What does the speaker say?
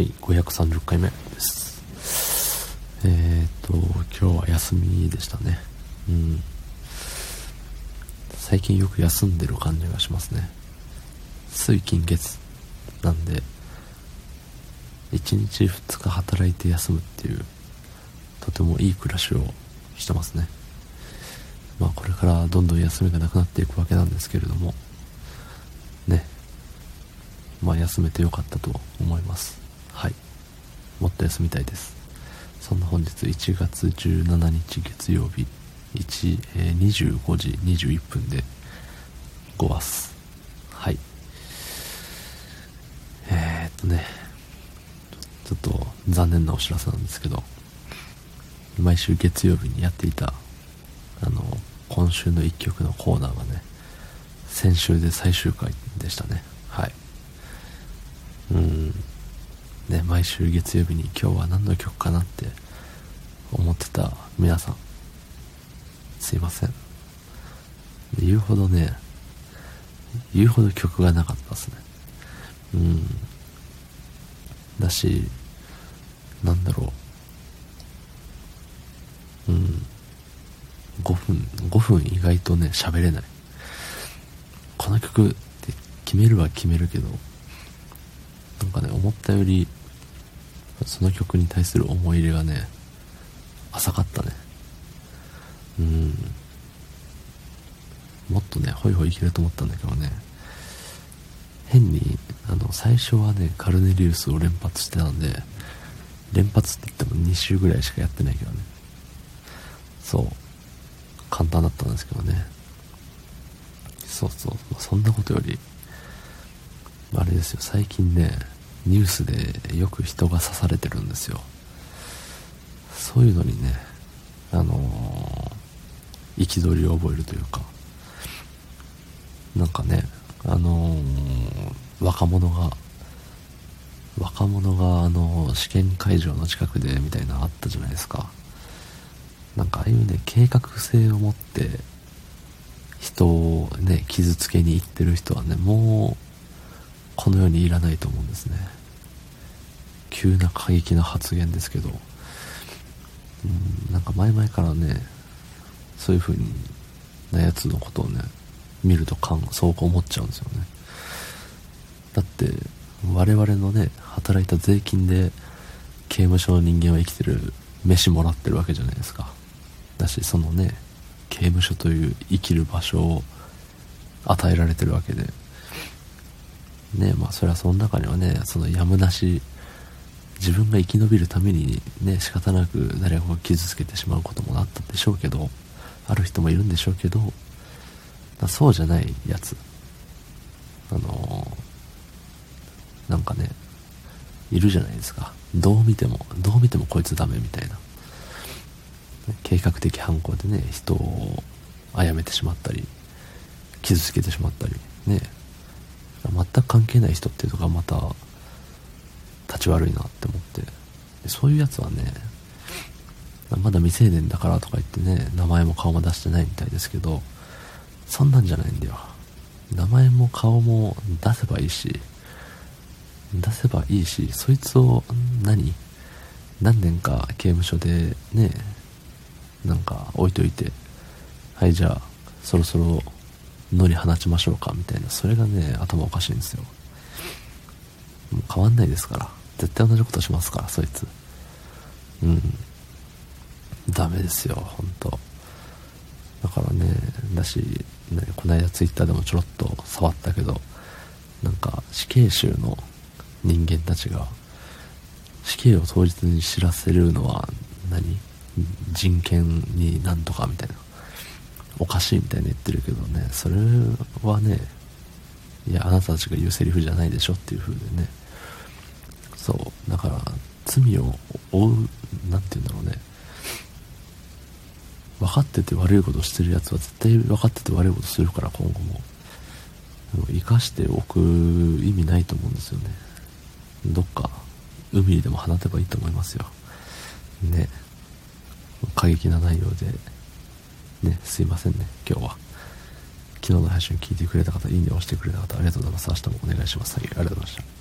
はい530回目です。えっ、と今日は休みでしたね。うん。最近よく休んでる感じがしますね。水金月なんで1日2日働いて休むっていうとてもいい暮らしをしてますね。まあこれからどんどん休みがなくなっていくわけなんですけれどもね。まあ休めてよかったと思います。はい。もっと休みたいです。そんな本日1月17日月曜日1、えー、25時21分で5話す。はい。えー、っとねちょっと残念なお知らせなんですけど毎週月曜日にやっていたあの今週の1曲のコーナーがね先週で最終回でしたねはいうんね毎週月曜日に今日は何の曲かなって思ってた皆さん。すいません。言うほどね言うほど曲がなかったですね。うん。だしなんだろう。うん。5分5分意外とね喋れない。この曲って決めるは決めるけどなんかね思ったよりその曲に対する思い入れがね浅かったね。うん。もっとねホイホイいけると思ったんだけどね。変にあの最初はねカルネリウスを連発してたんで連発って言っても2週ぐらいしかやってないけどね。そう。簡単だったんですけどね。そうそう。そんなことよりあれですよ。最近ねニュースでよく人が刺されてるんですよ。そういうのにねあの憤、りを覚えるというかなんかねあのー、若者が若者があの試験会場の近くでみたいなのあったじゃないですか。なんかああいうね計画性を持って人をね傷つけに行ってる人はねもうこの世にいらないと思うんですね。急な過激な発言ですけどうんなんか前々からねそういう風になやつのことをね見ると感そう思っちゃうんですよね。だって我々のね働いた税金で刑務所の人間は生きてる飯もらってるわけじゃないですか。だしそのね刑務所という生きる場所を与えられてるわけで。ねまあそれはその中にはねそのやむなし自分が生き延びるためにね仕方なく誰かを傷つけてしまうこともあったでしょうけどある人もいるんでしょうけどそうじゃないやつ。あのー、なんかねいるじゃないですか。どう見てもどう見てもこいつダメみたいな。計画的犯行でね人を殺めてしまったり傷つけてしまったりね。全く関係ない人っていうのがまたち悪いなって思って。でそういうやつはねまだ未成年だからとか言ってね名前も顔も出してないみたいですけどそんなんじゃないんだよ。名前も顔も出せばいいし出せばいいしそいつを何何年か刑務所でねなんか置いといてはいじゃあそろそろ野に放ちましょうかみたいな。それがね頭おかしいんですよ。もう変わんないですから。絶対同じことしますからそいつ。うん。ダメですよ本当。だからねだし、ね、この間ツイッターでもちょろっと触ったけどなんか死刑囚の人間たちが死刑を当日に知らせるのは何？人権になんとかみたいな。おかしいみたいに言ってるけどねそれはねいやあなたたちが言うセリフじゃないでしょっていう風でね。そう。だから罪を負う何て言うんだろうね。分かってて悪いことしてるやつは絶対分かってて悪いことするから今後も。生かしておく意味ないと思うんですよね。どっか海にでも放てばいいと思いますよ。ね。過激な内容で。ね。すいませんね。今日は。昨日の配信聞いてくれた方いいね押してくれた方ありがとうございます。明日もお願いします。ありがとうございました。